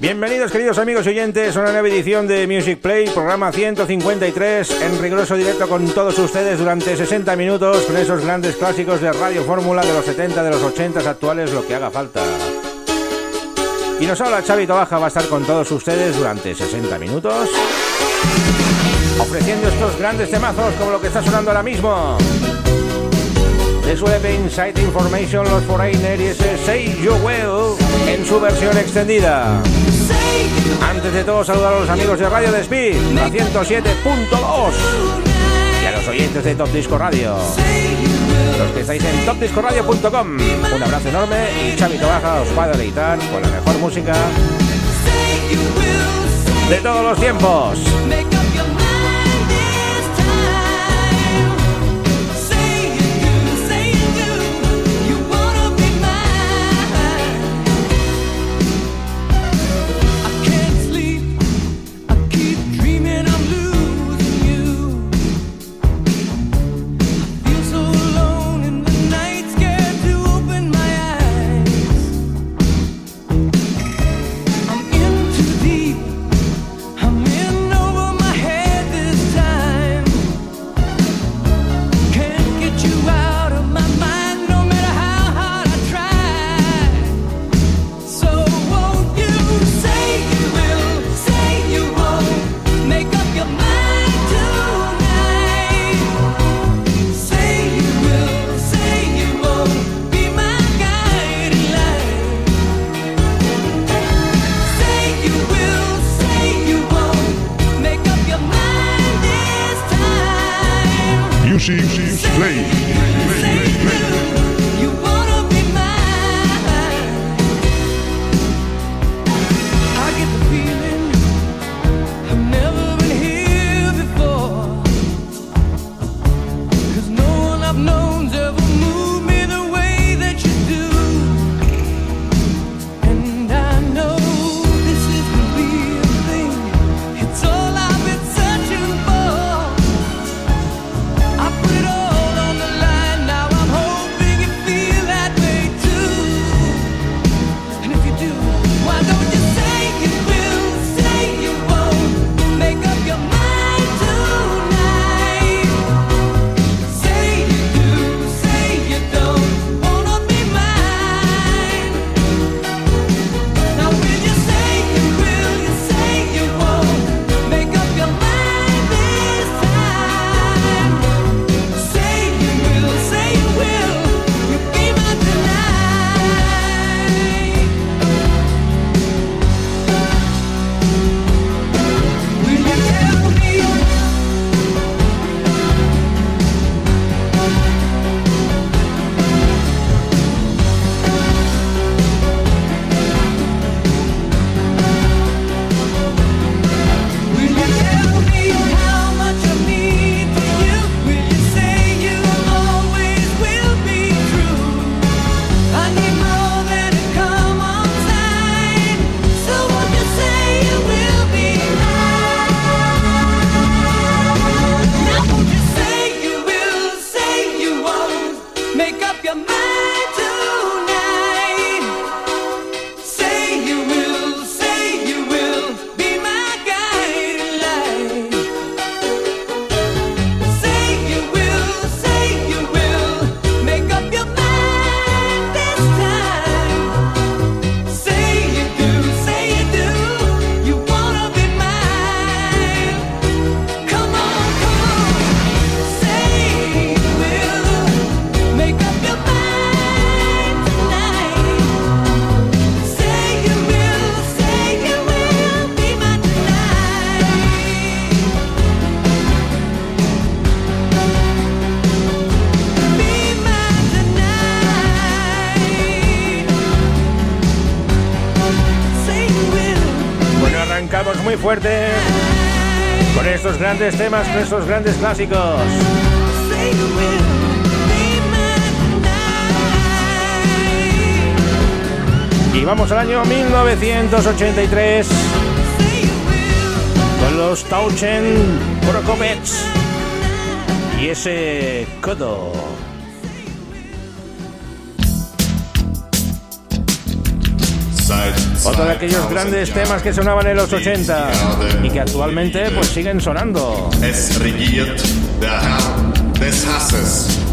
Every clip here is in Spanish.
Bienvenidos queridos amigos oyentes a una nueva edición de Music Play, programa 153, en riguroso directo con todos ustedes durante 60 minutos con esos grandes clásicos de Radio Fórmula de los 70, de los 80 actuales, lo que haga falta. Y nos habla Chavito Baja, va a estar con todos ustedes durante 60 minutos, ofreciendo estos grandes temazos como lo que está sonando ahora mismo. The Web Insight Information, Los Foreigner y ese Say You Will en su versión extendida. Antes de todo, saludar a los amigos de Radio Despid, la 107.2 y a los oyentes de Top Disco Radio. Los que estáis en topdiscoradio.com. Un abrazo enorme y Chavito Baja os va a deleitar con la mejor música de todos los tiempos. grandes temas, con esos grandes clásicos. Y vamos al año 1983 con los Tauchen Prokopets y ese Kodo. Otro de aquellos grandes temas que sonaban en los 80 y que actualmente pues siguen sonando. Es regiert der Herr des Hasses.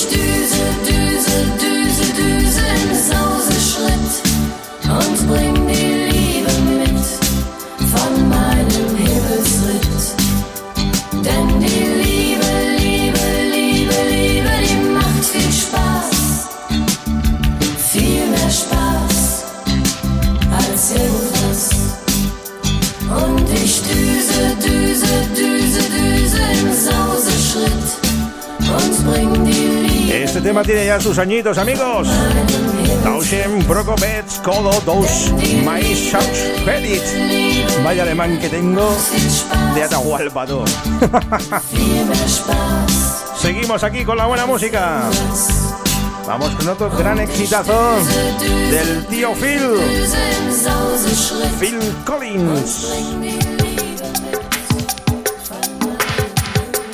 stuur. Tiene ya sus añitos, amigos. Tauschen Prokopets Kodo Dos My Search Credit. Vaya alemán que tengo de Atahualpa Seguimos aquí con la buena música. Vamos con otro gran exitazo del tío Phil. Phil Collins.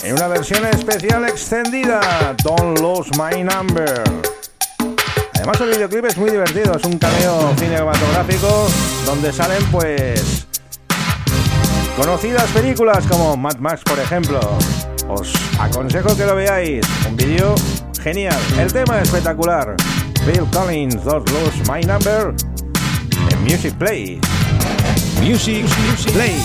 en una versión especial extendida, Don't Lose My Number. Además el videoclip es muy divertido, es un cameo cinematográfico donde salen pues conocidas películas como Mad Max por ejemplo. Os aconsejo que lo veáis, un vídeo genial, el tema espectacular. Bill Collins, Don't Lose My Number, en Music Play. Music, music, play.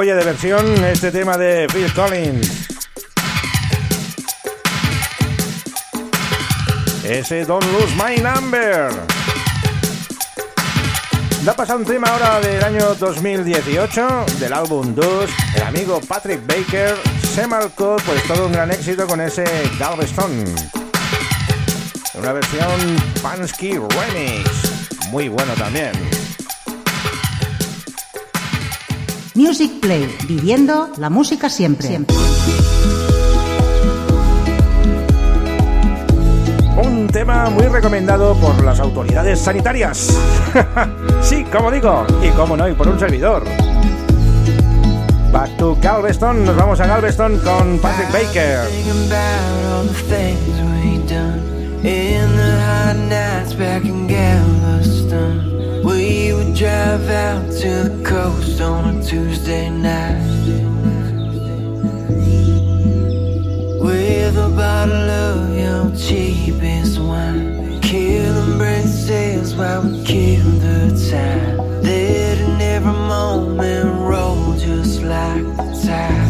Joya de versión este tema de Phil Collins. Ese Don't Lose My Number. Da pasado un tema ahora del año 2018 del álbum Dus, el amigo Patrick Baker se marcó pues todo un gran éxito con ese Galveston. Una versión Pansky Remix, muy bueno también. Music Play, viviendo la música siempre. siempre. Un tema muy recomendado por las autoridades sanitarias. sí, como digo, y como no, y por un servidor. Back to Galveston, nos vamos a Galveston con Patrick Baker. In the hot nights back in Galveston, we would drive out to the coast on a Tuesday night. With a bottle of your cheapest wine, killing sales while we kill the time. Let in every moment roll just like the tide.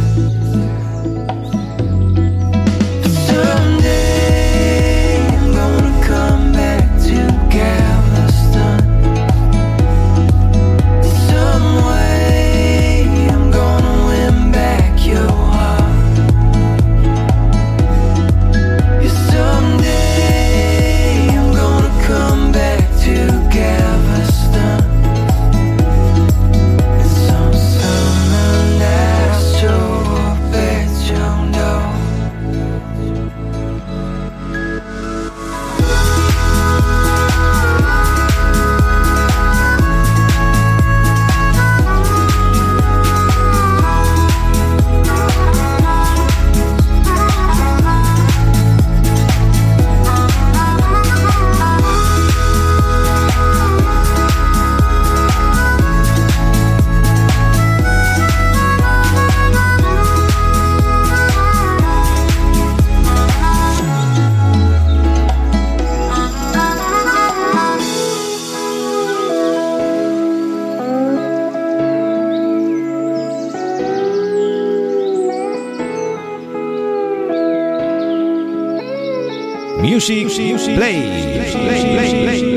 Someday Music, Play. In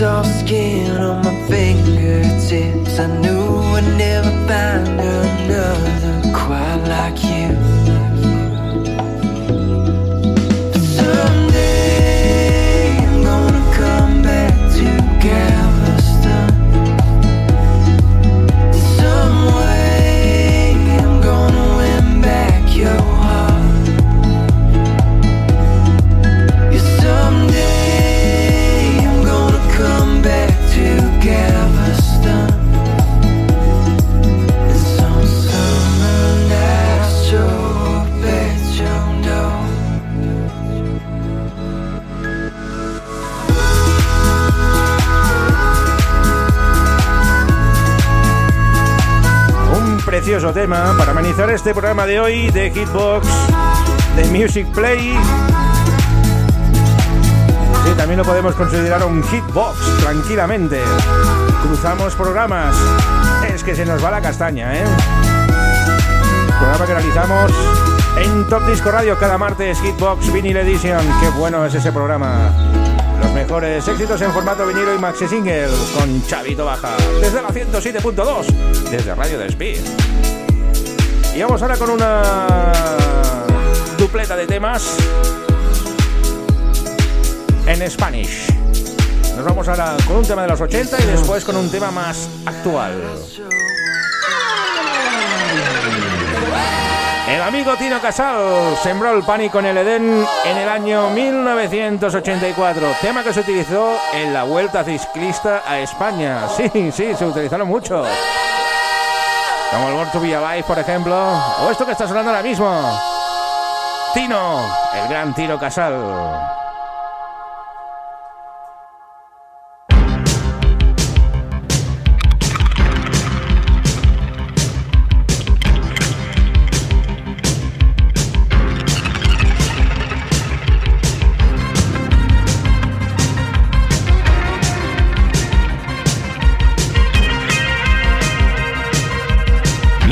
Soft skin on my fingertips. I knew I'd never find tema para amenizar este programa de hoy de Hitbox, de Music Play. Sí, también lo podemos considerar un Hitbox, tranquilamente. Cruzamos programas. Es que se nos va la castaña, ¿eh? Programa que realizamos en Top Disco Radio cada martes, Hitbox Vinyl Edition. Qué bueno es ese programa. Los mejores éxitos en formato vinilo y maxi single con Chavito Baja. Desde la 107.2, desde Radio de Speed. Y vamos ahora con una dupleta de temas en Spanish. Nos vamos ahora con un tema de los 80 y después con un tema más actual. El amigo Tino Casal sembró el pánico en el Edén en el año 1984, tema que se utilizó en la Vuelta Ciclista a España. Sí, sí, se utilizaron mucho como el Born to Be Alive, por ejemplo, o esto que está sonando ahora mismo, Tino, el gran Tino Casal.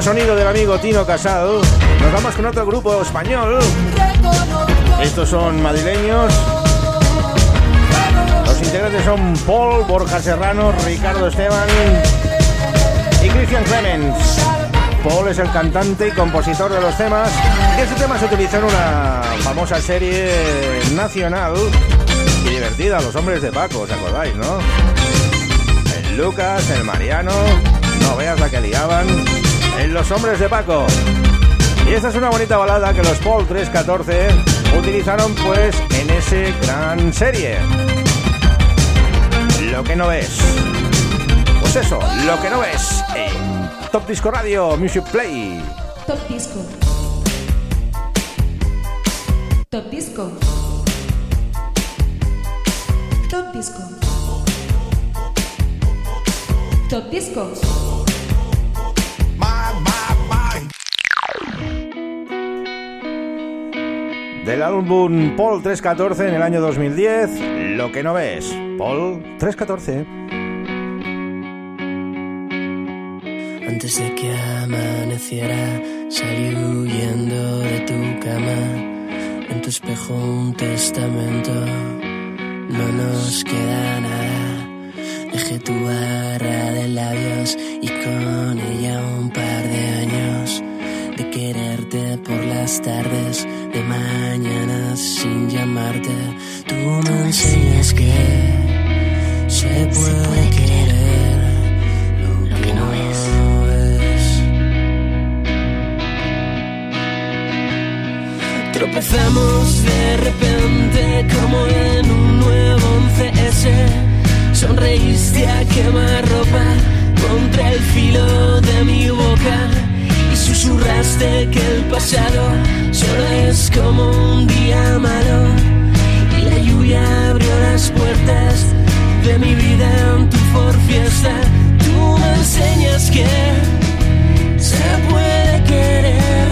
buen sonido del amigo Tino Casado. Nos vamos con otro grupo español. Estos son madrileños. Los integrantes son Paul, Borja Serrano, Ricardo Esteban y Cristian Clemens. Paul es el cantante y compositor de los temas. Este tema se utilizó en una famosa serie nacional y divertida, Los Hombres de Paco, ¿os acordáis, no? El Lucas, el Mariano, no veas la que liaban. Los Hombres de Paco. Y esta es una bonita balada que los Paul 314 utilizaron pues en ese gran serie. Lo que no ves. Pues eso, lo que no ves en Top Disco Radio Music Play. Top Disco. Top Disco. Top Disco. Top Disco. Del álbum Paul 314 en el año 2010, Lo que no ves. Paul 314. Antes de que amaneciera, salí huyendo de tu cama. En tu espejo un testamento, no nos queda nada. Dejé tu barra de labios y con ella un par de años de quererte por las tardes, de mañana sin llamarte. Tú me enseñas que se puede querer lo que no es. Tropezamos de repente como en un nuevo 11S. Sonreíste a quemarropa contra el filo de mi boca susurraste que el pasado solo es como un día malo y la lluvia abrió las puertas de mi vida en tu for fiesta. Tú me enseñas que se puede querer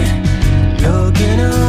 lo que no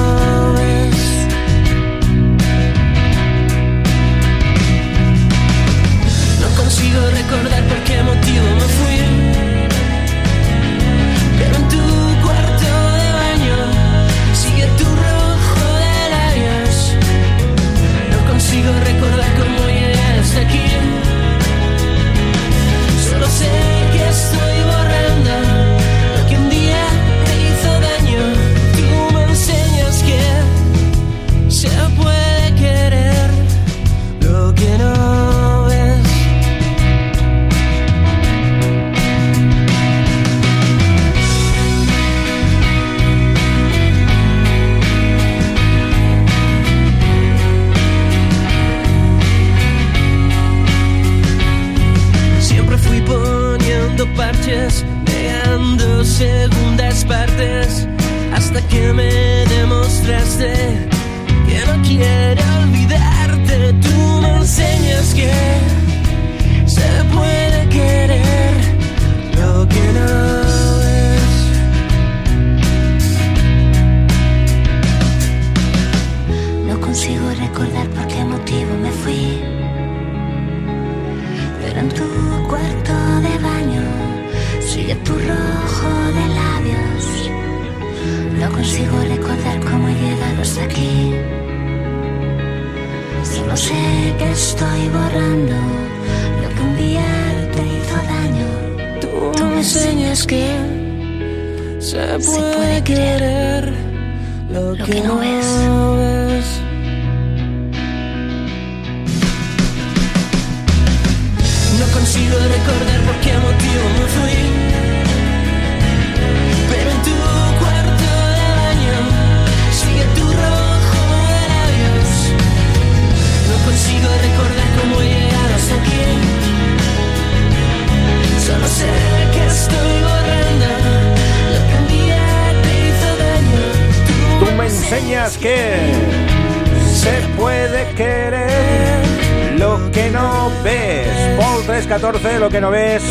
que no ves,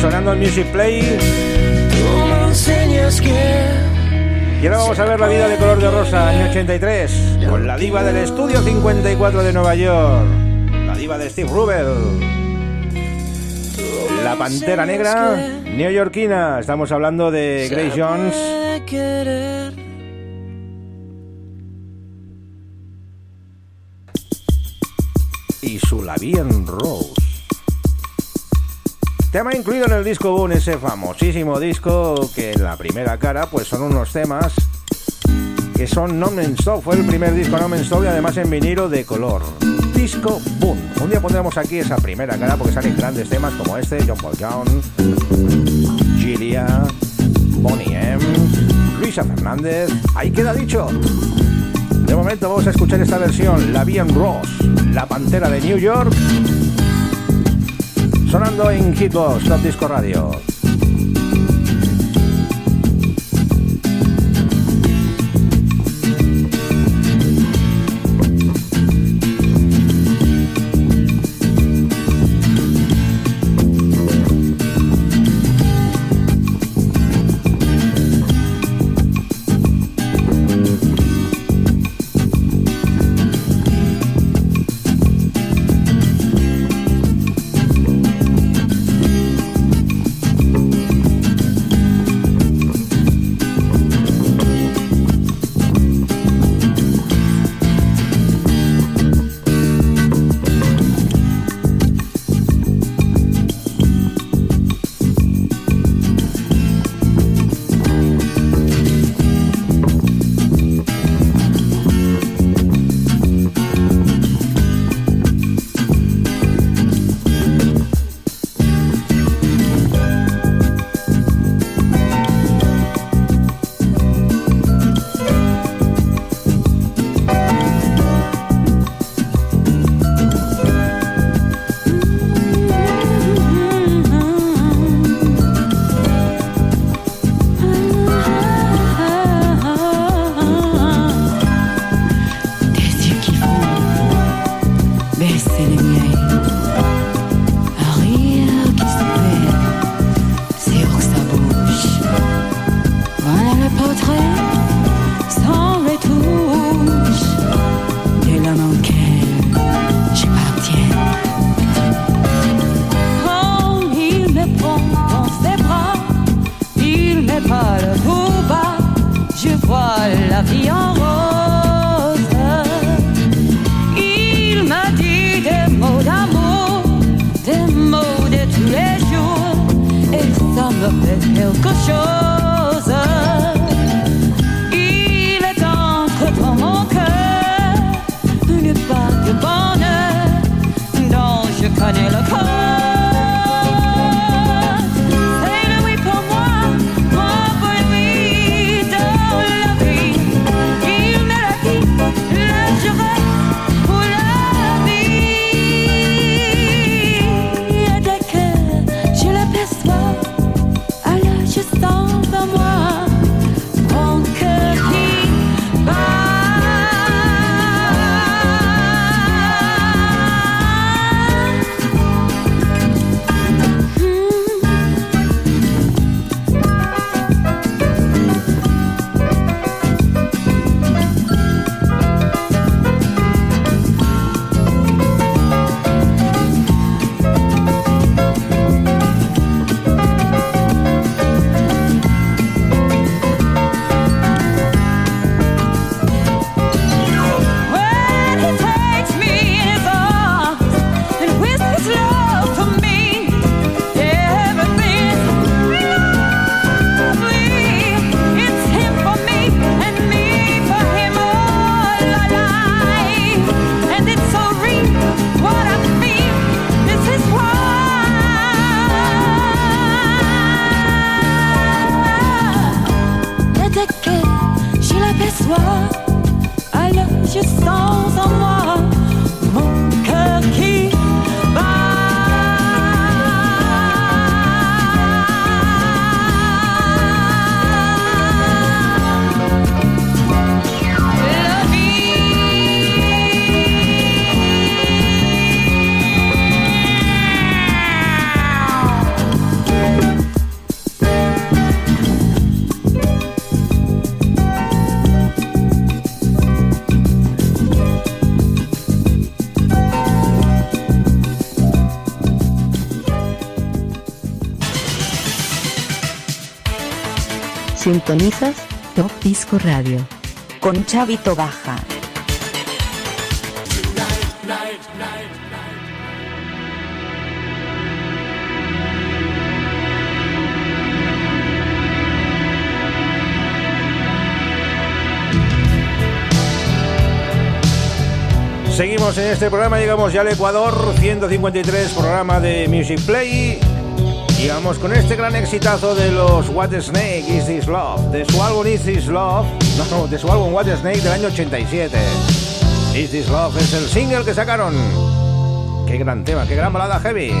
sonando el Music Play. Y ahora vamos a ver la vida de color de rosa, año 83, con la diva del estudio 54 de Nueva York, la diva de Steve Rubel, la pantera negra neoyorquina. Estamos hablando de Grace Jones. Y su Lavian Rose. Tema incluido en el disco Boom, ese famosísimo disco que en la primera cara pues son unos temas que son Non Stop, fue el primer disco Non Stop y además en vinilo de color. Disco Boom. Un día pondremos aquí esa primera cara porque salen grandes temas como este, John Paul Young, Gilia, Bonnie M, Luisa Fernández. Ahí queda dicho. De momento vamos a escuchar esta versión, La Bien Ross, la pantera de New York sonando en Hit Top Disco Radio. Sintonizas Top Disco Radio con Chavito Baja. Seguimos en este programa, llegamos ya al Ecuador, 153 programa de Music Play. Y vamos con este gran exitazo de los What Snake Is This Love, de su álbum Is This Love, no, de su álbum What Snake del año 87. Is This Love es el single que sacaron. Qué gran tema, qué gran balada heavy.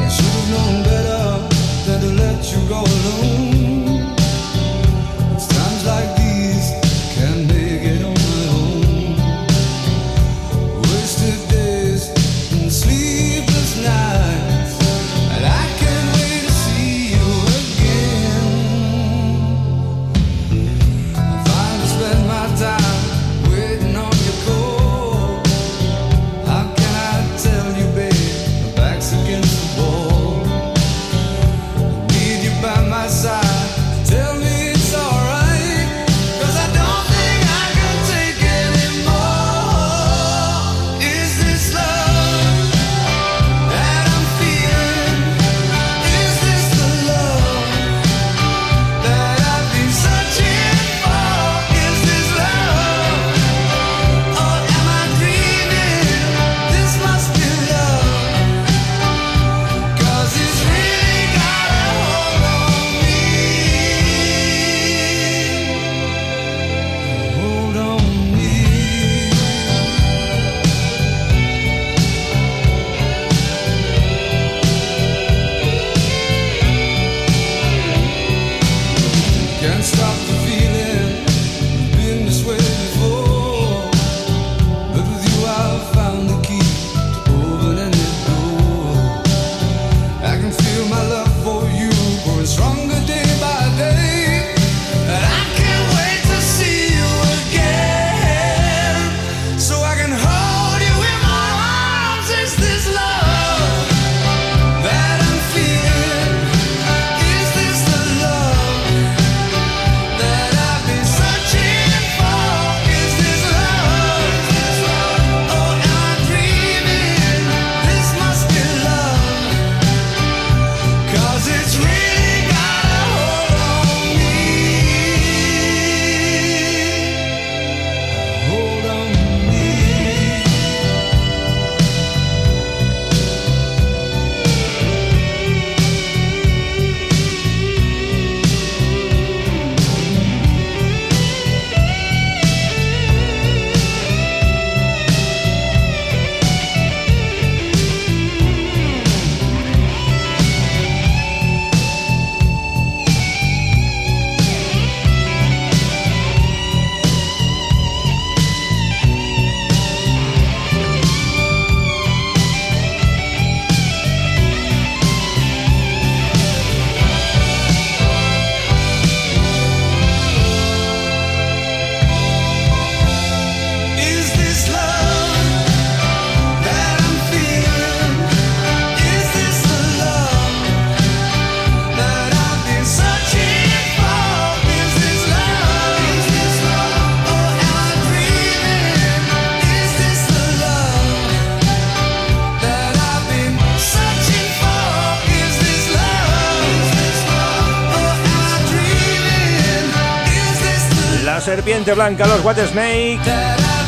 Serpiente Blanca, los What Snake,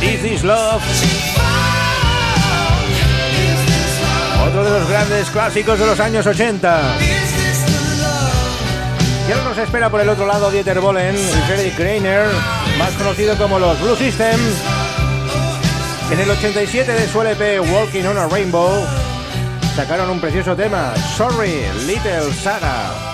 Is This Love. Otro de los grandes clásicos de los años 80. Y ahora nos espera por el otro lado Dieter Bohlen y Freddy Kreiner, más conocido como los Blue System. En el 87 de su LP Walking on a Rainbow sacaron un precioso tema, Sorry, Little Sarah.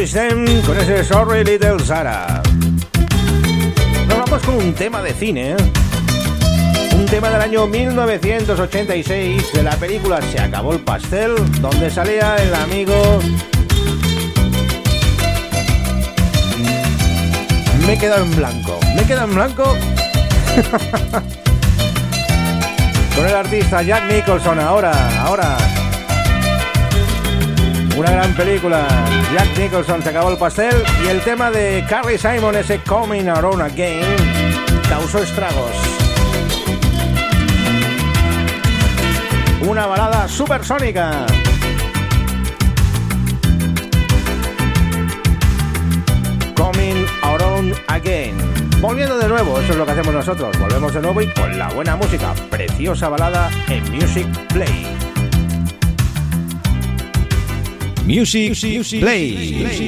Con ese Sorry Little Sarah. Nos vamos con un tema de cine. ¿eh? Un tema del año 1986 de la película Se acabó el pastel, donde salía el amigo. Me he quedado en blanco. Me he en blanco. con el artista Jack Nicholson ahora, ahora. Una gran película. Jack Nicholson se acabó el pastel y el tema de Carrie Simon, ese Coming Around Again, causó estragos. Una balada supersónica. Coming Around Again. Volviendo de nuevo, eso es lo que hacemos nosotros. Volvemos de nuevo y con la buena música. Preciosa balada en Music Play. Music, Play.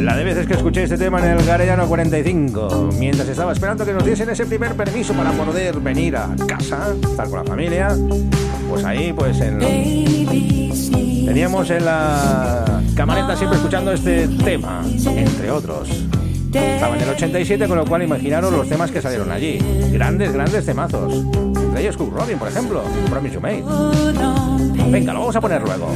La de veces que escuché este tema en el Garellano 45, mientras estaba esperando que nos diesen ese primer permiso para poder venir a casa, estar con la familia, pues ahí, pues en teníamos en la camareta siempre escuchando este tema, entre otros. Estaba en el 87, con lo cual imaginaros los temas que salieron allí. Grandes, grandes temazos. Entre ellos Cook Robin, por ejemplo, Promise You Made. Venga, lo vamos a poner luego.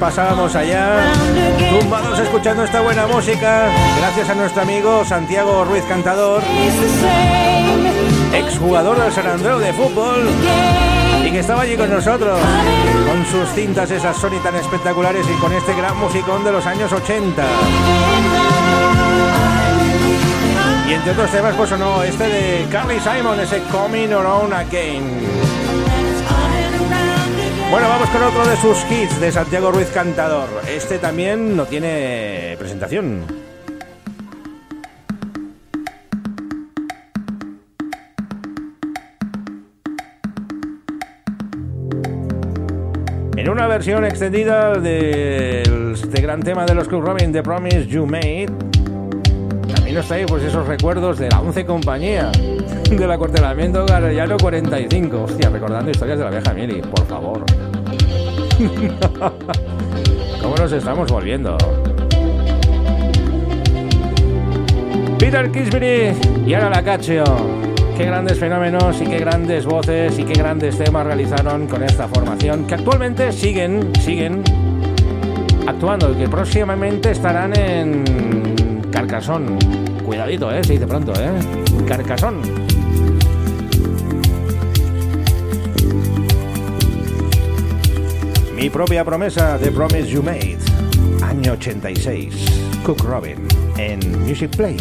Pasábamos allá, tumbados escuchando esta buena música, gracias a nuestro amigo Santiago Ruiz Cantador, exjugador del San Andreu de fútbol, y que estaba allí con nosotros, con sus cintas esas Sony tan espectaculares y con este gran musicón de los años 80. Y entre otros temas, pues o no, este de Carly Simon, ese Coming Around Again. Bueno, vamos con otro de sus hits de Santiago Ruiz Cantador. Este también no tiene presentación. En una versión extendida de este gran tema de los Club Robin, The Promise You Made, también nos trae pues esos recuerdos de la 11 compañía, del acuartelamiento Garellano 45. Hostia, recordando historias de la vieja Mili, por favor. ¿Cómo nos estamos volviendo? Peter Kisbury y Ana Lacaccio. Qué grandes fenómenos y qué grandes voces y qué grandes temas realizaron con esta formación que actualmente siguen, siguen actuando y que próximamente estarán en Carcasón. Cuidadito, eh, se dice pronto, eh. Carcasón. Mi propia promesa, The Promise You Made, año 86, Cook Robin, en Music Play.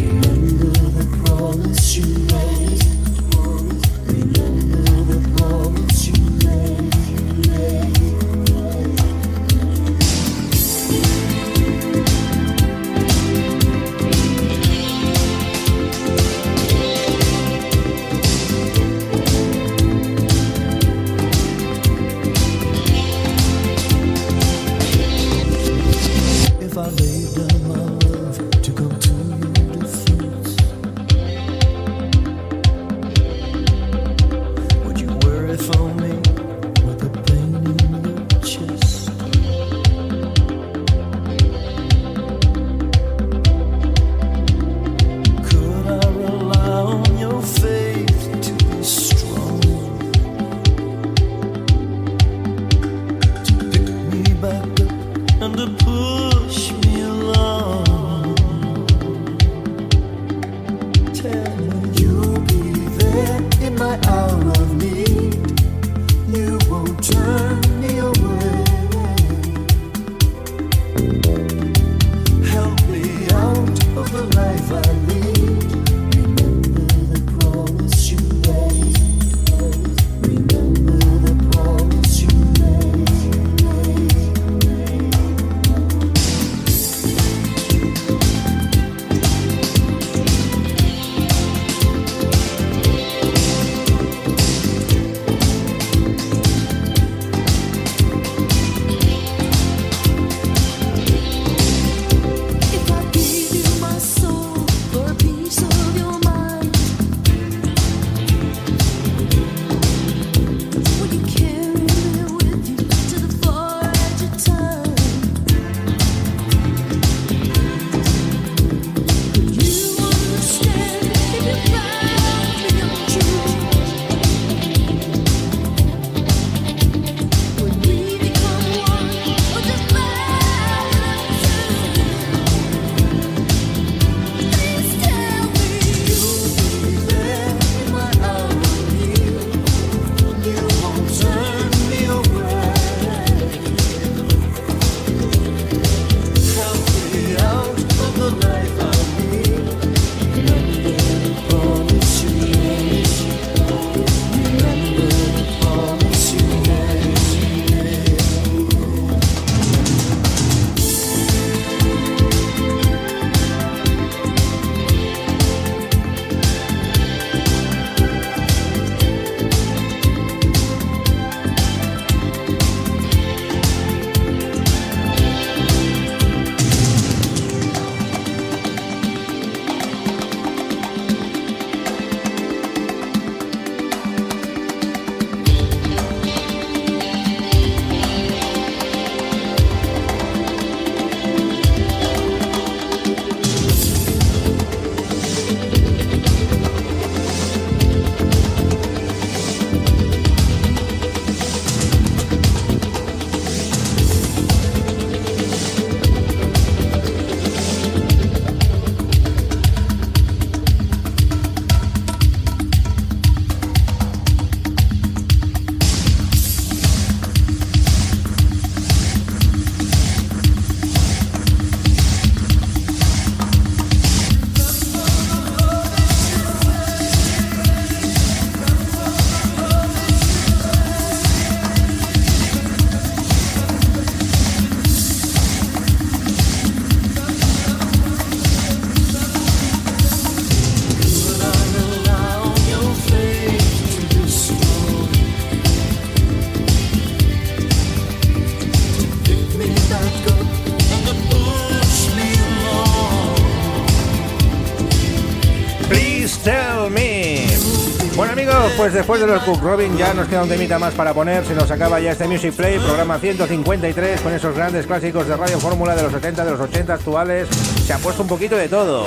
Pues después de los Cook Robin ya nos queda un temita más para poner. Se nos acaba ya este Music Play, programa 153, con esos grandes clásicos de Radio Fórmula de los 70, de los 80 actuales. Se ha puesto un poquito de todo.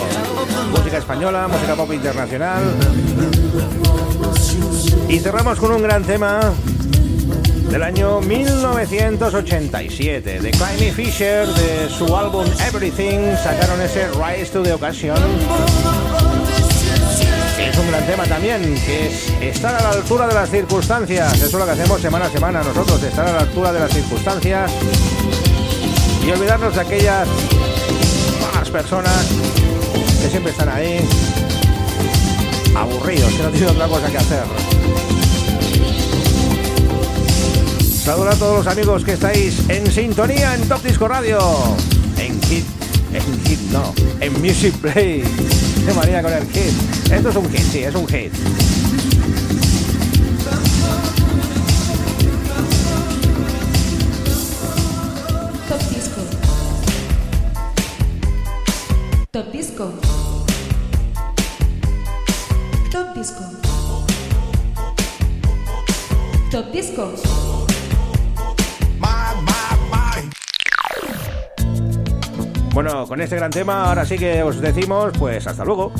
Música española, música pop internacional. Y cerramos con un gran tema del año 1987 de Climby Fisher de su álbum Everything sacaron ese Rise to the Occasion es un gran tema también que es estar a la altura de las circunstancias eso es lo que hacemos semana a semana nosotros estar a la altura de las circunstancias y olvidarnos de aquellas malas personas que siempre están ahí aburridos que no tienen otra cosa que hacer Saludos a todos los amigos que estáis en sintonía en Top Disco Radio. En Hit, en Hit no, en Music Play. María con el Hit. Esto es un hit, sí, es un hit. Con este gran tema, ahora sí que os decimos, pues hasta luego.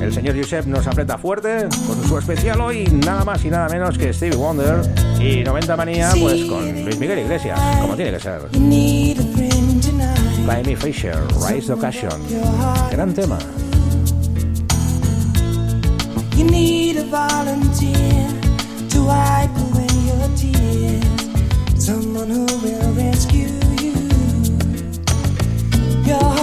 El señor Josep nos aprieta fuerte con su especial hoy, nada más y nada menos que Stevie Wonder y 90 Manía, pues con Luis Miguel Iglesias, como tiene que ser. Fisher, Rise Occasion. Gran tema. You need a volunteer to wipe away your tears. Someone who will Your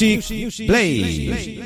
Music Play.